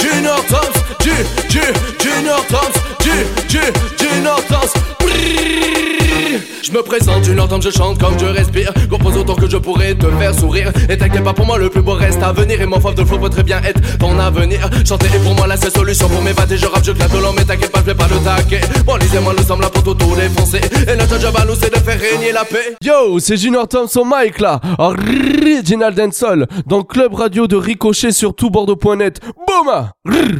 Junior Toms Junior Toms Junior Toms je me présente, tu l'entends, je chante comme je respire. Compose autant que je pourrais te faire sourire. Et t'inquiète pas, pour moi, le plus beau reste à venir. Et mon fauve de flow peut très bien être ton avenir. Chanter est pour moi la seule solution pour m'évader. Je rappe, je claque de l'homme, mais t'inquiète pas, je vais pas le taquer. Bon, lisez-moi, nous sommes là pour tout, tout défoncer. Et notre job à nous, c'est de faire régner la paix. Yo, c'est Junior Thompson Mike là, original dancehall, dans le club radio de Ricochet sur toutbordeaux.net. Boum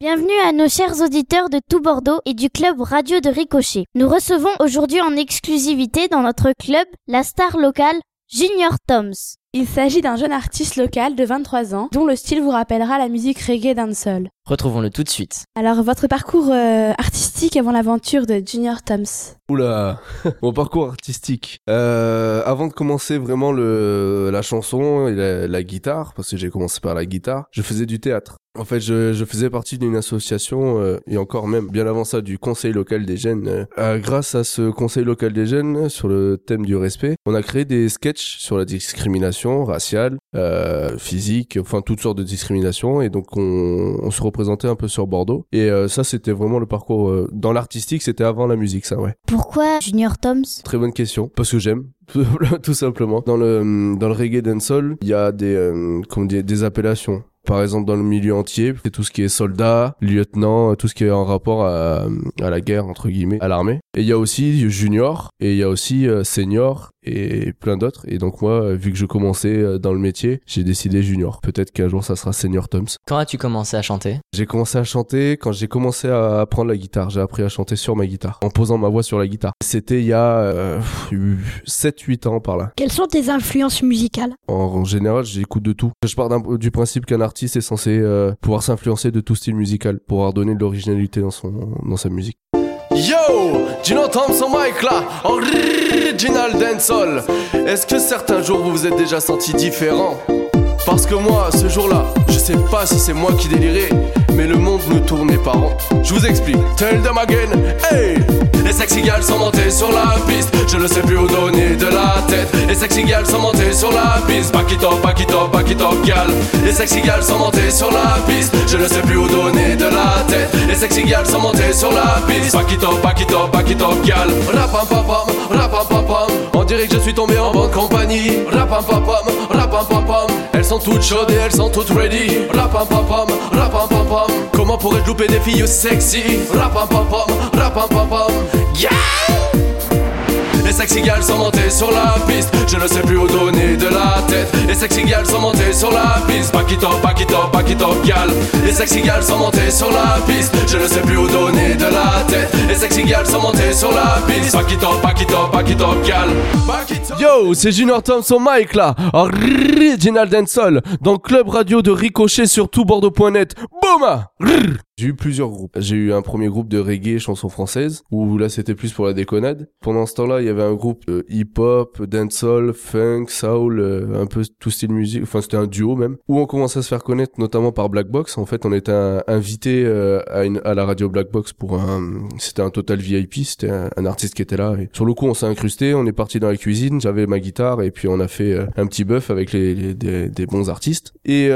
Bienvenue à nos chers auditeurs de tout Bordeaux et du club radio de Ricochet. Nous recevons aujourd'hui en exclusivité dans notre club la star locale Junior Toms. Il s'agit d'un jeune artiste local de 23 ans dont le style vous rappellera la musique reggae dancehall. Retrouvons-le tout de suite. Alors votre parcours euh, artistique avant l'aventure de Junior Toms Oula, mon parcours artistique. Euh, avant de commencer vraiment le, la chanson et la, la guitare, parce que j'ai commencé par la guitare, je faisais du théâtre. En fait, je, je faisais partie d'une association euh, et encore même bien avant ça du Conseil local des jeunes. Euh, euh, grâce à ce Conseil local des jeunes sur le thème du respect, on a créé des sketchs sur la discrimination raciale, euh, physique, enfin toutes sortes de discriminations et donc on, on se représentait un peu sur Bordeaux. Et euh, ça, c'était vraiment le parcours euh, dans l'artistique. C'était avant la musique, ça, ouais. Pourquoi Junior Toms? Très bonne question. Parce que j'aime. tout simplement. Dans le dans le reggae dancehall, il y a des euh, comment dire, des appellations. Par exemple, dans le milieu entier, c'est tout ce qui est soldat, lieutenant, tout ce qui est en rapport à, à la guerre, entre guillemets, à l'armée. Et il y a aussi junior, et il y a aussi euh, senior, et plein d'autres. Et donc moi, vu que je commençais euh, dans le métier, j'ai décidé junior. Peut-être qu'un jour, ça sera senior Toms. Quand as-tu commencé à chanter? J'ai commencé à chanter quand j'ai commencé à apprendre la guitare. J'ai appris à chanter sur ma guitare, en posant ma voix sur la guitare. C'était il y a euh, 7-8 ans par là. Quelles sont tes influences musicales? En, en général, j'écoute de tout. Je pars d'un- du principe qu'un artiste est censé euh, pouvoir s'influencer de tout style musical, pouvoir donner de l'originalité dans son dans sa musique. Yo Gino Thompson Mike là? Original dancehall. Est-ce que certains jours vous vous êtes déjà senti différent? Parce que moi, ce jour-là, je sais pas si c'est moi qui délirais Mais le monde me tournait par rond. Je vous explique. Tell them again Hey! Les sexy sont montés sur la piste Je ne sais plus où donner de la tête. Les sexy gals sont montés sur la piste. Back it up, back it up, back it up, gal. Les sexy gals sont montés sur la piste. Je ne sais plus où donner de la tête. Les sexy gals sont montés sur la piste. Back it up, back it up, back it up, gal. Rapam pam pam, rapam pam pam On dirait que je suis tombé en bonne compagnie. Rapam pam pam, rapam pam pam Elles sont toutes chaudes et elles sont toutes ready. Rapam pam pam, rapam pam pam Comment pourrais-je louper des filles sexy? Rapam pam pam, rapam pam pam Yeah les sexy gals sont montés sur la piste. Je ne sais plus où donner de la tête. Les sexy gals sont montés sur la piste. Back it up, gal Les sexy gals sont montés sur la piste. Je ne sais plus où donner de la tête. Les sexy gals sont montés sur la piste. Back it up, gal Yo, c'est Junior Thompson Mike là, original dancehall, dans club radio de Ricochet sur toutbordeaux.net. Boum J'ai eu plusieurs groupes. J'ai eu un premier groupe de reggae, chansons françaises, où là c'était plus pour la déconnade. Pendant ce temps-là, il y avait un groupe hip-hop, dancehall, funk, soul, euh, un peu tout style musique, enfin c'était un duo même, où on commençait à se faire connaître notamment par Black Box. En fait, on était un- invité euh, à, une, à la radio Black Box pour un... C'était un total VIP, c'était un, artiste qui était là. Et sur le coup, on s'est incrusté, on est parti dans la cuisine, j'avais ma guitare et puis on a fait euh, un petit bœuf avec les, des, bons artistes. Et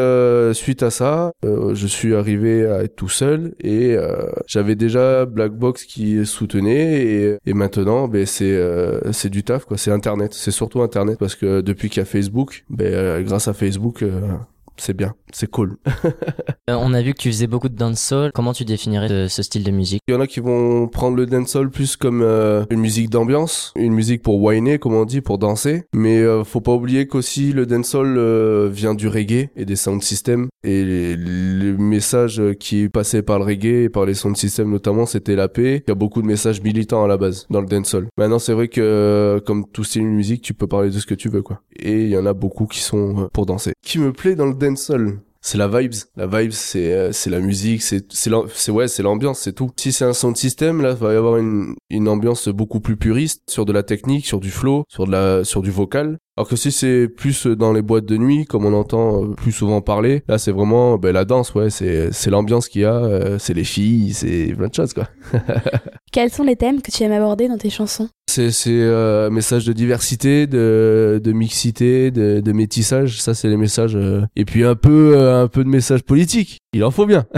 suite à ça, je suis arrivé à être tout seul et j'avais déjà Black Box qui soutenait et, et maintenant, ben c'est c'est du taf quoi, c'est Internet, c'est surtout Internet parce que depuis qu'il y a Facebook, ben euh, grâce à Facebook. C'est bien, c'est cool. Euh, On a vu que tu faisais beaucoup de dancehall. Comment tu définirais ce, ce style de musique Il y en a qui vont prendre le dancehall plus comme euh, une musique d'ambiance, une musique pour whiner, comme on dit, pour danser. Mais euh, faut pas oublier qu'aussi le dancehall euh, vient du reggae et des sound systems. Et les- le message qui passait par le reggae et par les sound systems notamment, c'était la paix. Il y a beaucoup de messages militants à la base dans le dancehall. Maintenant, c'est vrai que comme tout style de musique, tu peux parler de ce que tu veux, quoi. Et il y en a beaucoup qui sont pour danser. Qui me plaît dans le dancehall c'est la vibes. La vibes, c'est euh, c'est la musique, c'est c'est ouais, c'est l'ambiance, c'est tout. Si c'est un sound system, là, il va y avoir une une ambiance beaucoup plus puriste sur de la technique, sur du flow, sur de la sur du vocal. Alors que si c'est plus dans les boîtes de nuit, comme on entend euh, plus souvent parler, là c'est vraiment ben, la danse, ouais, c'est c'est l'ambiance qu'il y a, euh, c'est les filles, c'est plein de choses quoi. Quels sont les thèmes que tu aimes aborder dans tes chansons? C'est euh, message de diversité, de de mixité, de, de métissage. Ça, c'est les messages. euh, Et puis un peu euh, un peu de message politique. Il en faut bien.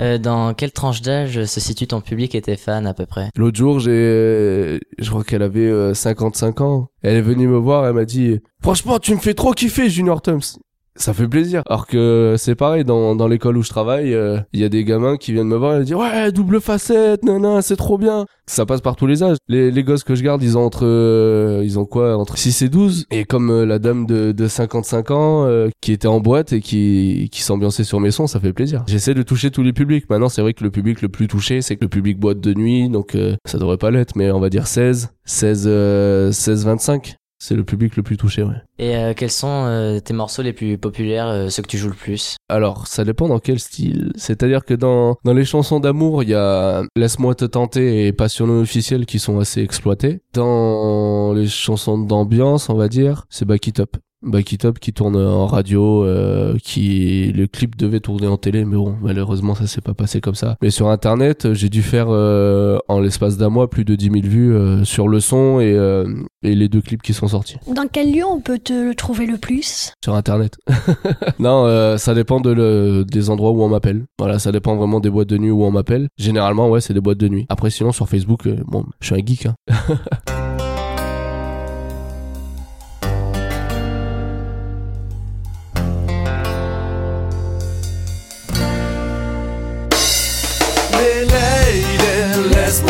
Euh, dans quelle tranche d'âge se situe ton public et tes fans à peu près? L'autre jour, j'ai, je crois qu'elle avait euh, 55 ans. Elle est venue me voir, elle m'a dit, franchement, tu me fais trop kiffer, Junior Tums. Ça fait plaisir. Alors que c'est pareil, dans, dans l'école où je travaille, euh, il y a des gamins qui viennent me voir et me disent, ouais, double facette, nana, c'est trop bien. Ça passe par tous les âges. Les, les gosses que je garde, ils ont entre, euh, ils ont quoi, entre 6 et 12. Et comme euh, la dame de, de 55 ans, euh, qui était en boîte et qui, qui s'ambiançait sur mes sons, ça fait plaisir. J'essaie de toucher tous les publics. Maintenant, c'est vrai que le public le plus touché, c'est que le public boîte de nuit, donc euh, ça devrait pas l'être, mais on va dire 16, 16, euh, 16, 25. C'est le public le plus touché, ouais. Et euh, quels sont euh, tes morceaux les plus populaires, euh, ceux que tu joues le plus? Alors, ça dépend dans quel style. C'est-à-dire que dans, dans les chansons d'amour, il y a Laisse-moi te tenter et Passion non officielle qui sont assez exploités. Dans les chansons d'ambiance, on va dire, c'est Back It Up. Back It Up qui tourne en radio, euh, qui le clip devait tourner en télé, mais bon, malheureusement ça s'est pas passé comme ça. Mais sur internet, j'ai dû faire euh, en l'espace d'un mois plus de 10 000 vues euh, sur le son et, euh, et les deux clips qui sont sortis Dans quel lieu on peut te trouver le plus? Sur internet. non, euh, ça dépend de le, des endroits où on m'appelle. Voilà, ça dépend vraiment des boîtes de nuit où on m'appelle. Généralement, ouais, c'est des boîtes de nuit. Après, sinon sur Facebook, euh, bon, je suis un geek. Hein.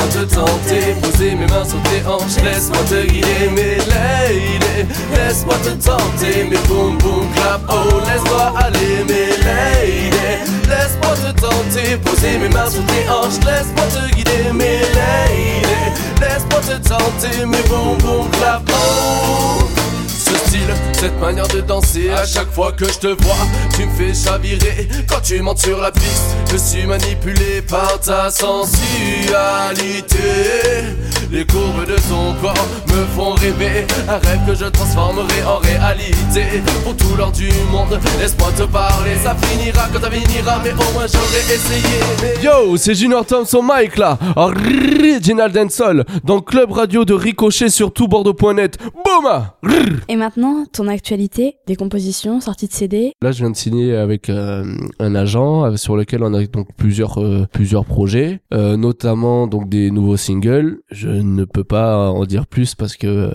laisse-moi te tenter, poser mes mains sur tes hanches, laisse-moi te guider. Mais lady, laisse-moi te tenter, mais boum boum clap, oh laisse-moi aller. Mais lady, laisse-moi te tenter, poser mes mains sur tes hanches, laisse-moi te guider. Mais lady, laisse-moi te tenter, mais boum boum clap, cette manière de danser, à chaque fois que je te vois, tu me fais chavirer. Quand tu montes sur la piste, je suis manipulé par ta sensualité. Les courbes de ton corps me font rêver, un rêve que je transformerai en réalité. Pour tout l'or du monde, laisse-moi te parler, ça finira quand ça finira, mais au moins j'aurais essayé. Yo, c'est Junior Thompson Mike là, Original Dancehall, dans club radio de Ricochet sur tout Bordeaux.net. Bouma Et maintenant, ton actualité, des compositions, sorties de CD. Là, je viens de signer avec euh, un agent euh, sur lequel on a donc plusieurs euh, plusieurs projets, notamment donc des nouveaux singles. Je ne peux pas en dire plus parce que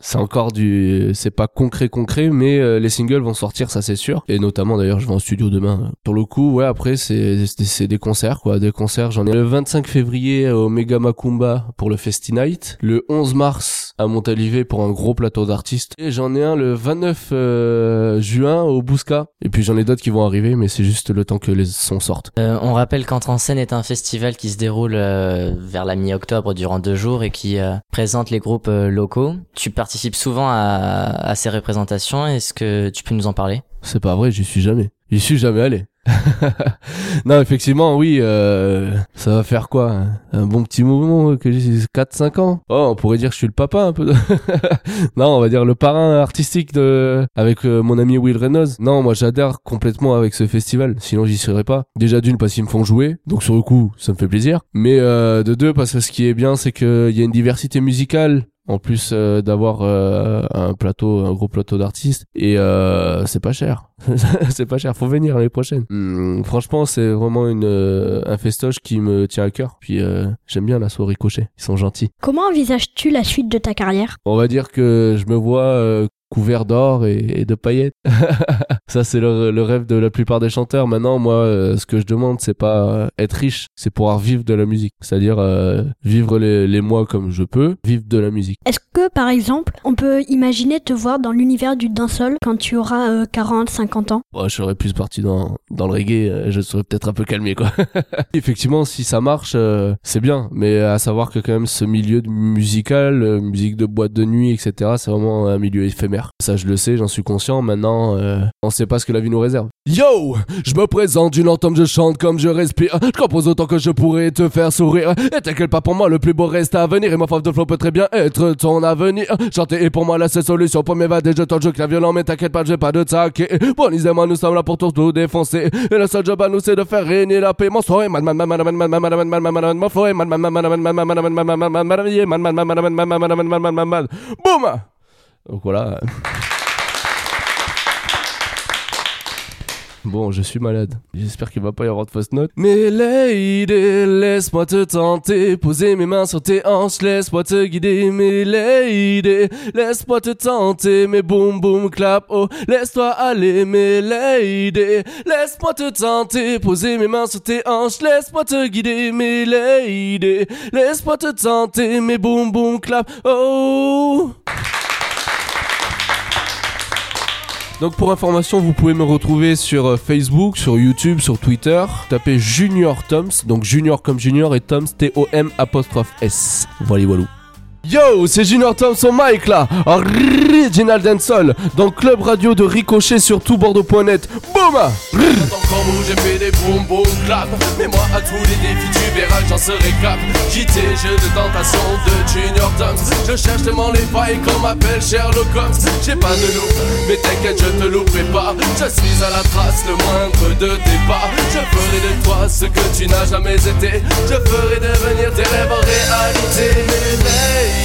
c'est encore du, c'est pas concret concret, mais les singles vont sortir, ça c'est sûr. Et notamment d'ailleurs, je vais en studio demain. Sur le coup, ouais, après c'est c'est c'est des concerts quoi, des concerts. J'en ai le 25 février au Mega Macumba pour le Festi Night, le 11 mars à Montalivet pour un gros plateau d'artistes. Et j'en ai un le 29 euh, juin au Bousca. Et puis j'en ai d'autres qui vont arriver, mais c'est juste le temps que les sons sortent. Euh, On rappelle qu'Entre en scène est un festival qui se déroule euh, vers la mi-octobre durant deux jours et qui présente les groupes locaux. Tu participes souvent à, à ces représentations. Est-ce que tu peux nous en parler? C'est pas vrai, j'y suis jamais. J'y suis jamais allé. non, effectivement, oui, euh, ça va faire quoi hein? Un bon petit mouvement que j'ai 4-5 ans. Oh, on pourrait dire que je suis le papa un peu. non, on va dire le parrain artistique de avec euh, mon ami Will Reynolds. Non, moi j'adhère complètement avec ce festival, sinon j'y serais pas. Déjà d'une parce qu'ils me font jouer, donc sur le coup, ça me fait plaisir. Mais euh, de deux parce que ce qui est bien, c'est qu'il y a une diversité musicale en plus euh, d'avoir euh, un plateau, un gros plateau d'artistes, et euh, c'est pas cher. c'est pas cher, faut venir l'année prochaine. Hmm, franchement, c'est vraiment une euh, un festoche qui me tient à cœur. Puis euh, j'aime bien la soirée Ricochet, ils sont gentils. Comment envisages-tu la suite de ta carrière? On va dire que je me vois euh, couvert d'or et, et de paillettes. Ça, c'est le, le rêve de la plupart des chanteurs. Maintenant, moi, euh, ce que je demande, c'est pas euh, être riche, c'est pouvoir vivre de la musique. C'est-à-dire euh, vivre les, les mois comme je peux, vivre de la musique. Est-ce que, par exemple, on peut imaginer te voir dans l'univers du dancehall quand tu auras euh, 40, 50 ans? Ouais, je serais plus parti dans, dans le reggae, je serais peut-être un peu calmé, quoi. Effectivement, si ça marche, c'est bien. Mais à savoir que quand même, ce milieu musical, musique de boîte de nuit, etc., c'est vraiment un milieu éphémère. Ça, je le sais, j'en suis conscient. Maintenant, euh, en ce que la vie nous réserve. Yo, je me présente du Tom, je chante comme je respire. Je compose autant que je pourrais te faire sourire. Et t'inquiète pas pour moi, le plus beau reste à venir. Et ma femme de flow peut très bien être ton avenir. Chanter est pour moi la seule solution pour m'évader. Je tente, je clave violent, mais t'inquiète pas, j'ai pas de taquet. Bon, moi nous sommes là pour tout défoncer. Et le seul job à nous, c'est de faire régner la paix. Mon soir man man man Bon, je suis malade. J'espère qu'il va pas y avoir de fausse note. Mais lady, laisse-moi te tenter. Poser mes mains sur tes hanches, laisse-moi te guider. Mais lady, laisse-moi te tenter. Mais boum boum clap, oh, laisse-toi aller. Mais lady, laisse-moi te tenter. Poser mes mains sur tes hanches, laisse-moi te guider. Mais lady, laisse-moi te tenter. Mais boum boum clap, oh. Donc pour information, vous pouvez me retrouver sur euh, Facebook, sur YouTube, sur Twitter. Tapez Junior Toms, donc Junior comme Junior et Toms T-O-M apostrophe S. Voilà, voilà. Yo, c'est Junior Thompson Mike là, original dancehall, dans Club Radio de Ricochet sur tout Bordeaux.net. Boum! Encore j'ai fait des boum boum clap. Mais moi à tous les défis tu verras j'en serai cap. Quitter jeu de tentation de Junior Thompson Je cherche tellement les failles qu'on m'appelle Sherlock Holmes. J'ai pas de loup, mais t'inquiète je te louperai pas. Je suis à la trace le moindre de tes pas. Je ferai de toi ce que tu n'as jamais été. Je ferai devenir tes rêves en réalité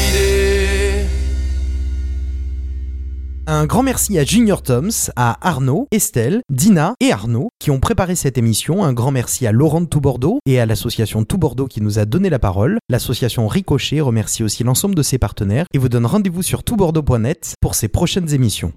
Un grand merci à Junior Toms, à Arnaud, Estelle, Dina et Arnaud qui ont préparé cette émission. Un grand merci à Laurent de Tout Bordeaux et à l'association Tout Bordeaux qui nous a donné la parole. L'association Ricochet remercie aussi l'ensemble de ses partenaires et vous donne rendez-vous sur toutbordeaux.net pour ses prochaines émissions.